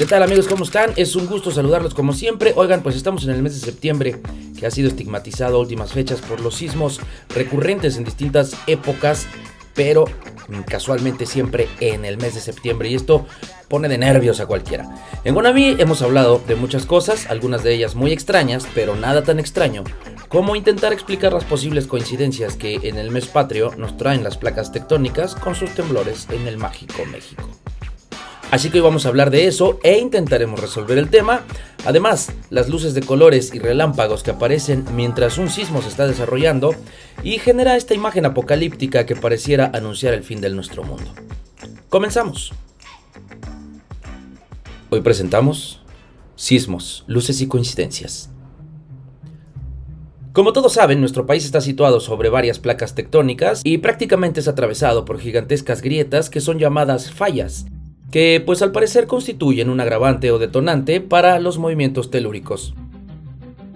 ¿Qué tal amigos? ¿Cómo están? Es un gusto saludarlos como siempre. Oigan, pues estamos en el mes de septiembre, que ha sido estigmatizado a últimas fechas por los sismos recurrentes en distintas épocas, pero casualmente siempre en el mes de septiembre. Y esto pone de nervios a cualquiera. En Guanabí hemos hablado de muchas cosas, algunas de ellas muy extrañas, pero nada tan extraño como intentar explicar las posibles coincidencias que en el mes patrio nos traen las placas tectónicas con sus temblores en el mágico México. Así que hoy vamos a hablar de eso e intentaremos resolver el tema. Además, las luces de colores y relámpagos que aparecen mientras un sismo se está desarrollando y genera esta imagen apocalíptica que pareciera anunciar el fin de nuestro mundo. Comenzamos. Hoy presentamos Sismos, luces y coincidencias. Como todos saben, nuestro país está situado sobre varias placas tectónicas y prácticamente es atravesado por gigantescas grietas que son llamadas fallas, que pues al parecer constituyen un agravante o detonante para los movimientos telúricos.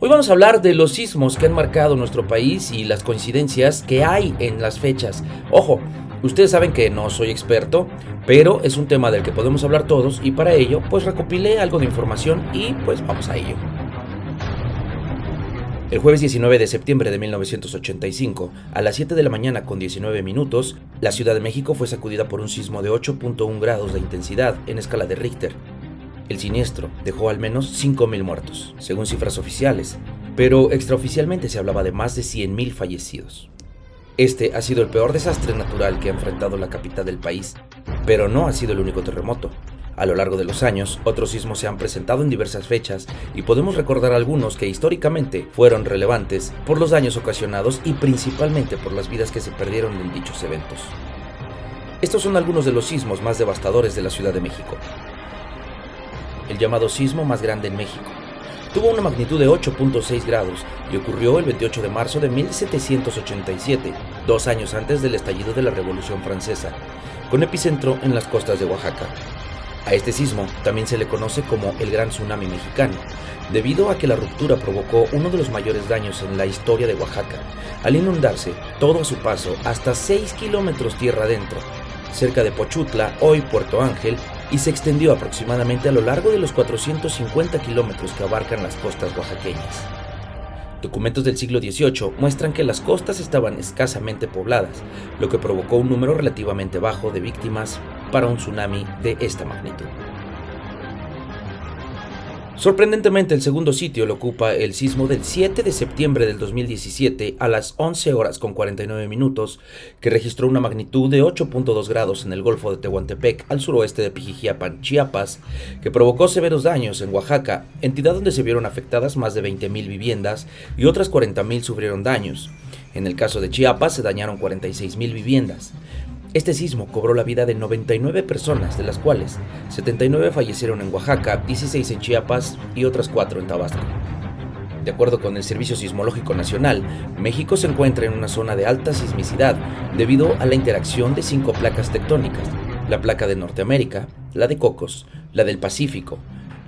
Hoy vamos a hablar de los sismos que han marcado nuestro país y las coincidencias que hay en las fechas. Ojo, ustedes saben que no soy experto, pero es un tema del que podemos hablar todos y para ello pues recopilé algo de información y pues vamos a ello. El jueves 19 de septiembre de 1985, a las 7 de la mañana con 19 minutos, la Ciudad de México fue sacudida por un sismo de 8.1 grados de intensidad en escala de Richter. El siniestro dejó al menos 5.000 muertos, según cifras oficiales, pero extraoficialmente se hablaba de más de 100.000 fallecidos. Este ha sido el peor desastre natural que ha enfrentado la capital del país, pero no ha sido el único terremoto. A lo largo de los años, otros sismos se han presentado en diversas fechas y podemos recordar algunos que históricamente fueron relevantes por los daños ocasionados y principalmente por las vidas que se perdieron en dichos eventos. Estos son algunos de los sismos más devastadores de la Ciudad de México. El llamado sismo más grande en México. Tuvo una magnitud de 8.6 grados y ocurrió el 28 de marzo de 1787, dos años antes del estallido de la Revolución Francesa, con epicentro en las costas de Oaxaca. A este sismo también se le conoce como el Gran Tsunami Mexicano, debido a que la ruptura provocó uno de los mayores daños en la historia de Oaxaca, al inundarse todo a su paso hasta 6 kilómetros tierra adentro, cerca de Pochutla, hoy Puerto Ángel, y se extendió aproximadamente a lo largo de los 450 kilómetros que abarcan las costas oaxaqueñas. Documentos del siglo XVIII muestran que las costas estaban escasamente pobladas, lo que provocó un número relativamente bajo de víctimas para un tsunami de esta magnitud. Sorprendentemente, el segundo sitio lo ocupa el sismo del 7 de septiembre del 2017 a las 11 horas con 49 minutos, que registró una magnitud de 8.2 grados en el Golfo de Tehuantepec, al suroeste de Pijijiapan, Chiapas, que provocó severos daños en Oaxaca, entidad donde se vieron afectadas más de 20.000 viviendas y otras 40.000 sufrieron daños. En el caso de Chiapas se dañaron 46.000 viviendas. Este sismo cobró la vida de 99 personas, de las cuales 79 fallecieron en Oaxaca, 16 en Chiapas y otras 4 en Tabasco. De acuerdo con el Servicio Sismológico Nacional, México se encuentra en una zona de alta sismicidad debido a la interacción de cinco placas tectónicas, la placa de Norteamérica, la de Cocos, la del Pacífico,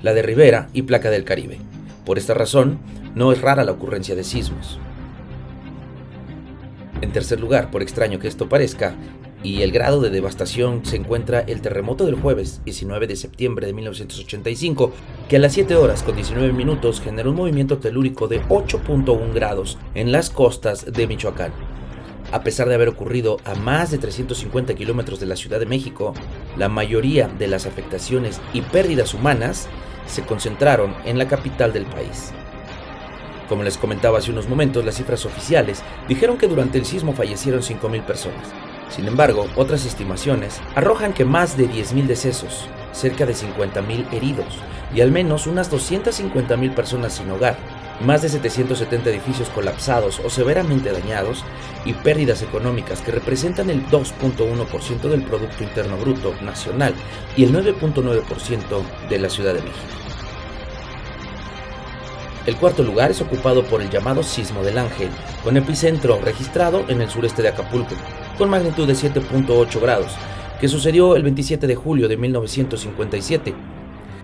la de Rivera y placa del Caribe. Por esta razón, no es rara la ocurrencia de sismos. En tercer lugar, por extraño que esto parezca, y el grado de devastación se encuentra el terremoto del jueves 19 de septiembre de 1985, que a las 7 horas con 19 minutos generó un movimiento telúrico de 8.1 grados en las costas de Michoacán. A pesar de haber ocurrido a más de 350 kilómetros de la Ciudad de México, la mayoría de las afectaciones y pérdidas humanas se concentraron en la capital del país. Como les comentaba hace unos momentos, las cifras oficiales dijeron que durante el sismo fallecieron 5.000 personas. Sin embargo, otras estimaciones arrojan que más de 10.000 decesos, cerca de 50.000 heridos y al menos unas 250.000 personas sin hogar, más de 770 edificios colapsados o severamente dañados y pérdidas económicas que representan el 2.1% del Producto Interno Bruto nacional y el 9.9% de la Ciudad de México. El cuarto lugar es ocupado por el llamado Sismo del Ángel, con epicentro registrado en el sureste de Acapulco, con magnitud de 7.8 grados, que sucedió el 27 de julio de 1957.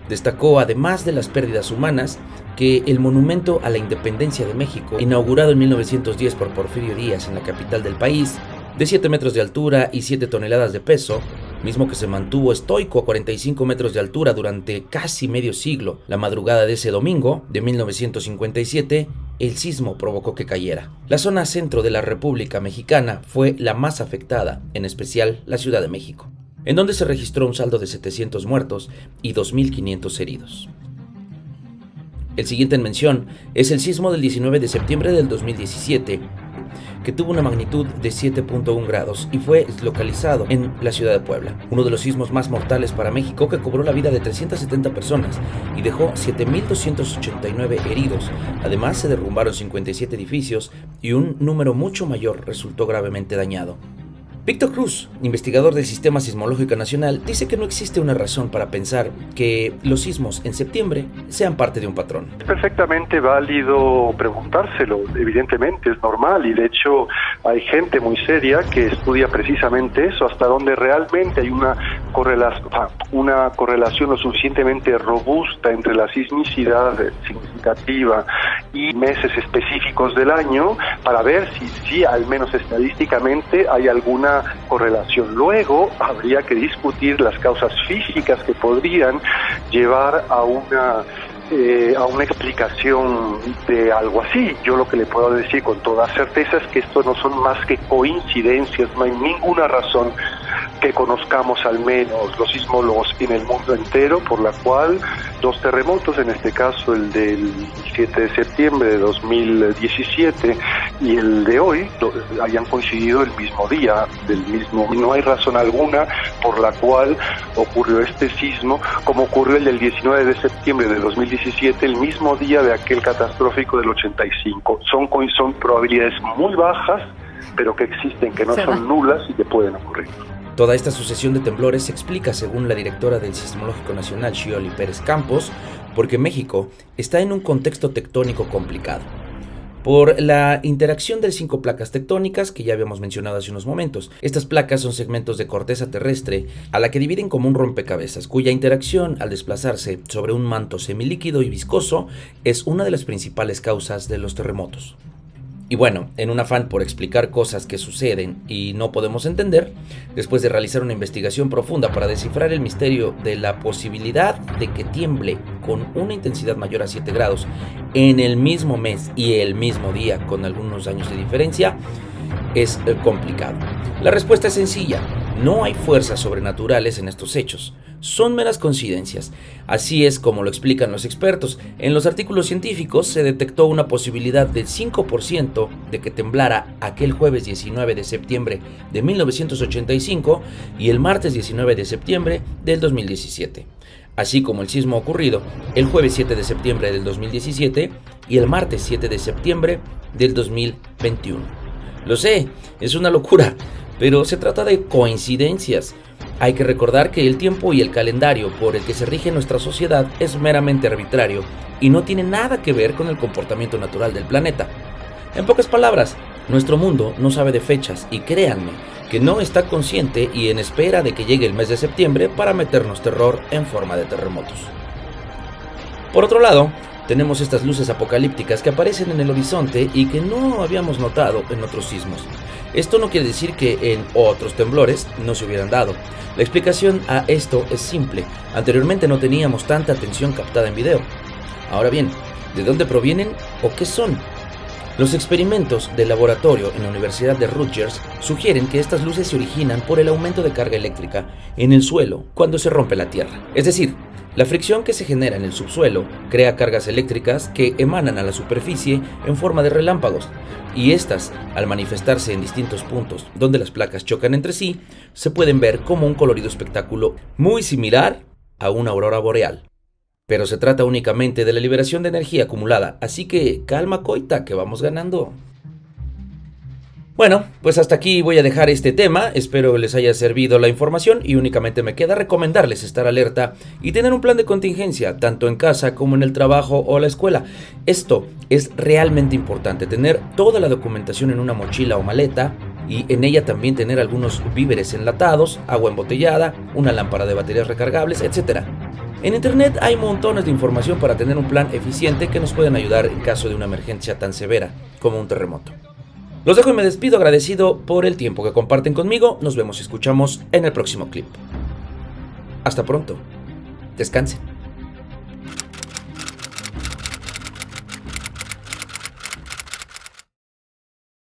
Destacó, además de las pérdidas humanas, que el Monumento a la Independencia de México, inaugurado en 1910 por Porfirio Díaz en la capital del país, de 7 metros de altura y 7 toneladas de peso, mismo que se mantuvo estoico a 45 metros de altura durante casi medio siglo. La madrugada de ese domingo, de 1957, el sismo provocó que cayera. La zona centro de la República Mexicana fue la más afectada, en especial la Ciudad de México, en donde se registró un saldo de 700 muertos y 2.500 heridos. El siguiente en mención es el sismo del 19 de septiembre del 2017, que tuvo una magnitud de 7.1 grados y fue localizado en la ciudad de Puebla, uno de los sismos más mortales para México que cobró la vida de 370 personas y dejó 7.289 heridos. Además, se derrumbaron 57 edificios y un número mucho mayor resultó gravemente dañado. Víctor Cruz, investigador del Sistema Sismológico Nacional, dice que no existe una razón para pensar que los sismos en septiembre sean parte de un patrón. Es perfectamente válido preguntárselo, evidentemente es normal y de hecho hay gente muy seria que estudia precisamente eso, hasta donde realmente hay una correlación, una correlación lo suficientemente robusta entre la sismicidad significativa y meses específicos del año para ver si, si al menos estadísticamente hay alguna correlación. Luego habría que discutir las causas físicas que podrían llevar a una eh, a una explicación de algo así. Yo lo que le puedo decir con toda certeza es que esto no son más que coincidencias, no hay ninguna razón que conozcamos al menos los sismólogos en el mundo entero, por la cual dos terremotos, en este caso el del 7 de septiembre de 2017 y el de hoy, hayan coincidido el mismo día, del mismo. No hay razón alguna por la cual ocurrió este sismo, como ocurrió el del 19 de septiembre de 2017, el mismo día de aquel catastrófico del 85. Son, son probabilidades muy bajas, pero que existen, que no son nulas y que pueden ocurrir. Toda esta sucesión de temblores se explica, según la directora del Sismológico Nacional, Shioli Pérez Campos, porque México está en un contexto tectónico complicado. Por la interacción de cinco placas tectónicas que ya habíamos mencionado hace unos momentos. Estas placas son segmentos de corteza terrestre a la que dividen como un rompecabezas, cuya interacción al desplazarse sobre un manto semilíquido y viscoso es una de las principales causas de los terremotos. Y bueno, en un afán por explicar cosas que suceden y no podemos entender, después de realizar una investigación profunda para descifrar el misterio de la posibilidad de que tiemble con una intensidad mayor a 7 grados en el mismo mes y el mismo día con algunos años de diferencia, es eh, complicado. La respuesta es sencilla, no hay fuerzas sobrenaturales en estos hechos son meras coincidencias. Así es como lo explican los expertos. En los artículos científicos se detectó una posibilidad del 5% de que temblara aquel jueves 19 de septiembre de 1985 y el martes 19 de septiembre del 2017 así como el sismo ocurrido el jueves 7 de septiembre del 2017 y el martes 7 de septiembre del 2021. Lo sé, es una locura, pero se trata de coincidencias. Hay que recordar que el tiempo y el calendario por el que se rige nuestra sociedad es meramente arbitrario y no tiene nada que ver con el comportamiento natural del planeta. En pocas palabras, nuestro mundo no sabe de fechas y créanme que no está consciente y en espera de que llegue el mes de septiembre para meternos terror en forma de terremotos. Por otro lado, tenemos estas luces apocalípticas que aparecen en el horizonte y que no habíamos notado en otros sismos. Esto no quiere decir que en otros temblores no se hubieran dado. La explicación a esto es simple. Anteriormente no teníamos tanta atención captada en video. Ahora bien, ¿de dónde provienen o qué son? Los experimentos de laboratorio en la Universidad de Rutgers sugieren que estas luces se originan por el aumento de carga eléctrica en el suelo cuando se rompe la Tierra. Es decir, la fricción que se genera en el subsuelo crea cargas eléctricas que emanan a la superficie en forma de relámpagos, y estas, al manifestarse en distintos puntos donde las placas chocan entre sí, se pueden ver como un colorido espectáculo muy similar a una aurora boreal. Pero se trata únicamente de la liberación de energía acumulada, así que calma coita, que vamos ganando. Bueno, pues hasta aquí voy a dejar este tema, espero les haya servido la información y únicamente me queda recomendarles estar alerta y tener un plan de contingencia, tanto en casa como en el trabajo o la escuela. Esto es realmente importante, tener toda la documentación en una mochila o maleta y en ella también tener algunos víveres enlatados, agua embotellada, una lámpara de baterías recargables, etc. En Internet hay montones de información para tener un plan eficiente que nos pueden ayudar en caso de una emergencia tan severa como un terremoto. Los dejo y me despido agradecido por el tiempo que comparten conmigo. Nos vemos y escuchamos en el próximo clip. Hasta pronto. Descansen.